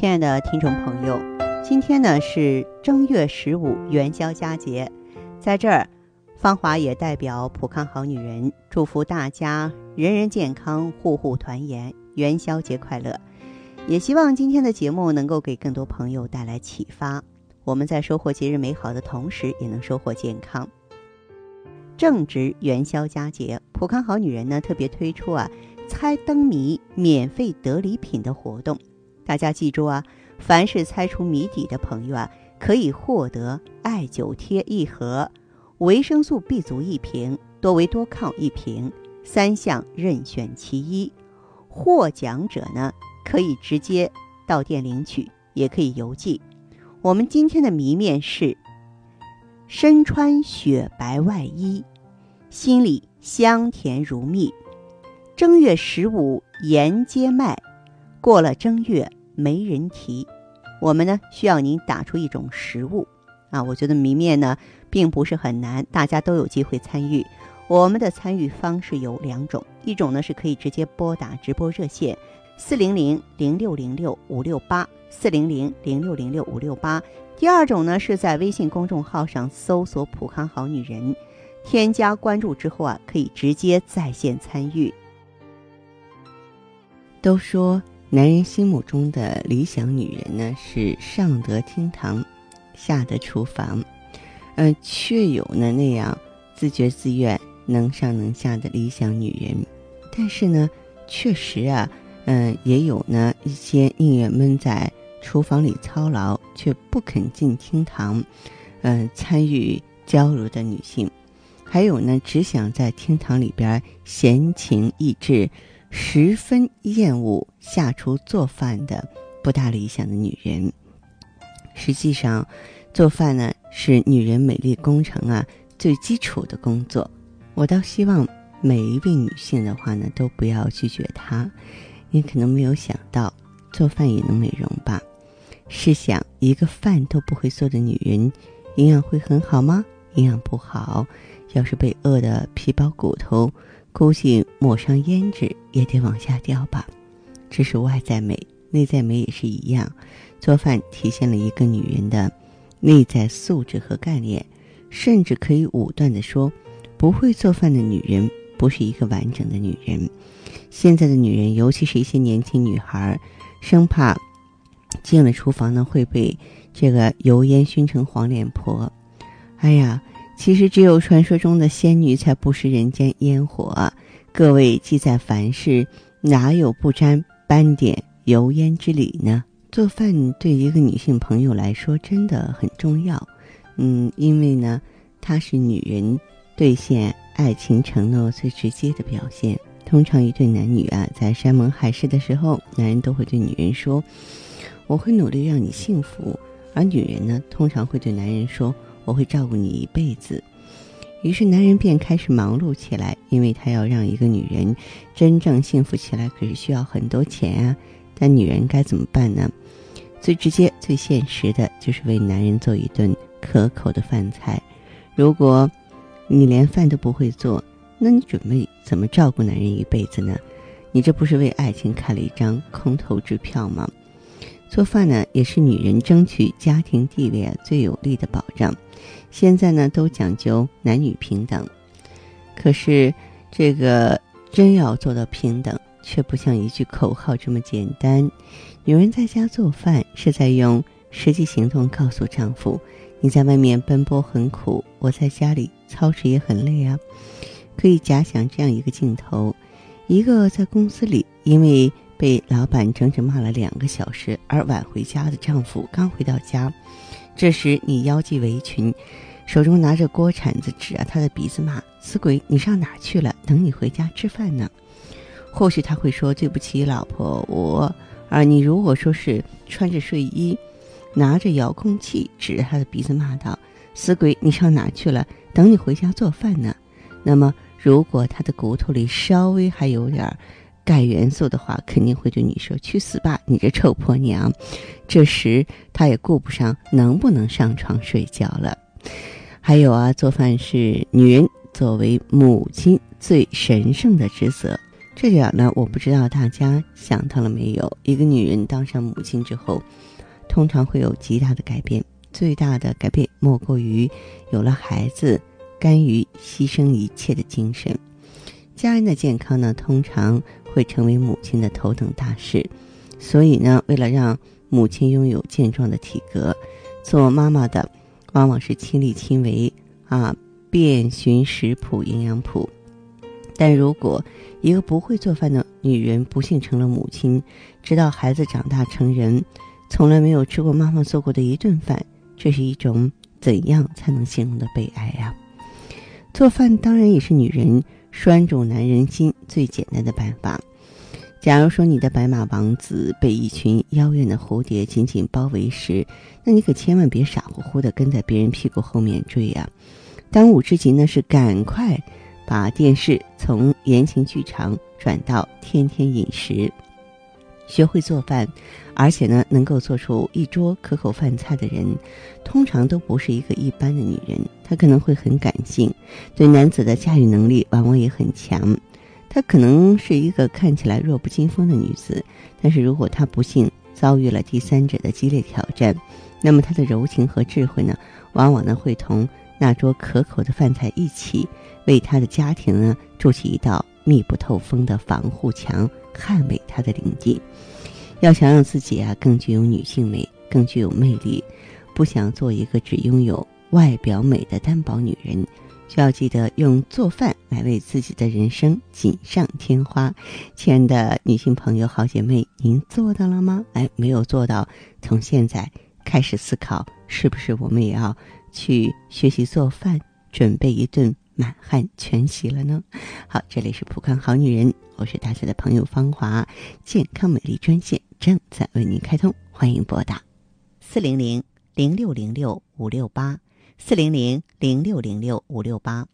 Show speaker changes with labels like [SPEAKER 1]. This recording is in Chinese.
[SPEAKER 1] 亲爱的听众朋友，今天呢是正月十五元宵佳节，在这儿，芳华也代表普康好女人祝福大家人人健康，户户团圆，元宵节快乐。也希望今天的节目能够给更多朋友带来启发。我们在收获节日美好的同时，也能收获健康。正值元宵佳节，普康好女人呢特别推出啊猜灯谜免费得礼品的活动。大家记住啊，凡是猜出谜底的朋友啊，可以获得艾灸贴一盒、维生素 B 族一瓶、多维多抗一瓶，三项任选其一。获奖者呢，可以直接到店领取，也可以邮寄。我们今天的谜面是：身穿雪白外衣，心里香甜如蜜。正月十五沿街卖，过了正月没人提。我们呢需要您打出一种食物啊，我觉得谜面呢并不是很难，大家都有机会参与。我们的参与方式有两种，一种呢是可以直接拨打直播热线四零零零六零六五六八四零零零六零六五六八，第二种呢是在微信公众号上搜索“普康好女人”，添加关注之后啊，可以直接在线参与。
[SPEAKER 2] 都说男人心目中的理想女人呢是上得厅堂，下得厨房，呃，确有呢那样自觉自愿、能上能下的理想女人，但是呢，确实啊，嗯，也有呢一些宁愿闷在厨房里操劳，却不肯进厅堂，嗯，参与交流的女性，还有呢，只想在厅堂里边闲情逸致。十分厌恶下厨做饭的不大理想的女人。实际上，做饭呢是女人美丽工程啊最基础的工作。我倒希望每一位女性的话呢都不要拒绝它。你可能没有想到，做饭也能美容吧？试想，一个饭都不会做的女人，营养会很好吗？营养不好，要是被饿得皮包骨头。估计抹上胭脂也得往下掉吧，这是外在美，内在美也是一样。做饭体现了一个女人的内在素质和概念，甚至可以武断的说，不会做饭的女人不是一个完整的女人。现在的女人，尤其是一些年轻女孩，生怕进了厨房呢会被这个油烟熏成黄脸婆。哎呀！其实只有传说中的仙女才不食人间烟火，各位既在凡事，哪有不沾斑点油烟之理呢？做饭对一个女性朋友来说真的很重要，嗯，因为呢，它是女人兑现爱情承诺最直接的表现。通常一对男女啊，在山盟海誓的时候，男人都会对女人说：“我会努力让你幸福。”而女人呢，通常会对男人说。我会照顾你一辈子。于是男人便开始忙碌起来，因为他要让一个女人真正幸福起来，可是需要很多钱啊。但女人该怎么办呢？最直接、最现实的就是为男人做一顿可口的饭菜。如果你连饭都不会做，那你准备怎么照顾男人一辈子呢？你这不是为爱情开了一张空头支票吗？做饭呢，也是女人争取家庭地位啊最有力的保障。现在呢，都讲究男女平等，可是这个真要做到平等，却不像一句口号这么简单。女人在家做饭，是在用实际行动告诉丈夫：“你在外面奔波很苦，我在家里操持也很累啊。”可以假想这样一个镜头：一个在公司里因为。被老板整整骂了两个小时而晚回家的丈夫刚回到家，这时你腰系围裙，手中拿着锅铲子指着他的鼻子骂：“死鬼，你上哪去了？等你回家吃饭呢。”或许他会说：“对不起，老婆，我……”而你如果说是穿着睡衣，拿着遥控器指着他的鼻子骂道：“死鬼，你上哪去了？等你回家做饭呢。”那么，如果他的骨头里稍微还有点……钙元素的话，肯定会对你说：“去死吧，你这臭婆娘！”这时他也顾不上能不能上床睡觉了。还有啊，做饭是女人作为母亲最神圣的职责。这点呢，我不知道大家想到了没有？一个女人当上母亲之后，通常会有极大的改变。最大的改变莫过于有了孩子，甘于牺牲一切的精神。家人的健康呢，通常会成为母亲的头等大事。所以呢，为了让母亲拥有健壮的体格，做妈妈的往往是亲力亲为啊，遍寻食谱、营养谱。但如果一个不会做饭的女人不幸成了母亲，直到孩子长大成人，从来没有吃过妈妈做过的一顿饭，这是一种怎样才能形容的悲哀呀？做饭当然也是女人拴住男人心最简单的办法。假如说你的白马王子被一群妖艳的蝴蝶紧紧包围时，那你可千万别傻乎乎的跟在别人屁股后面追呀！当务之急呢是赶快。把电视从言情剧场转到天天饮食，学会做饭，而且呢能够做出一桌可口饭菜的人，通常都不是一个一般的女人。她可能会很感性，对男子的驾驭能力往往也很强。她可能是一个看起来弱不禁风的女子，但是如果她不幸遭遇了第三者的激烈挑战，那么她的柔情和智慧呢，往往呢会同。那桌可口的饭菜，一起为她的家庭呢筑起一道密不透风的防护墙，捍卫她的领地。要想让自己啊更具有女性美，更具有魅力，不想做一个只拥有外表美的单薄女人，就要记得用做饭来为自己的人生锦上添花。亲爱的女性朋友、好姐妹，您做到了吗？哎，没有做到，从现在开始思考，是不是我们也要？去学习做饭，准备一顿满汉全席了呢。好，这里是浦康好女人，我是大家的朋友芳华，健康美丽专线正在为您开通，欢迎拨打
[SPEAKER 1] 四零零零六零六五六八四零零零六零六五六八。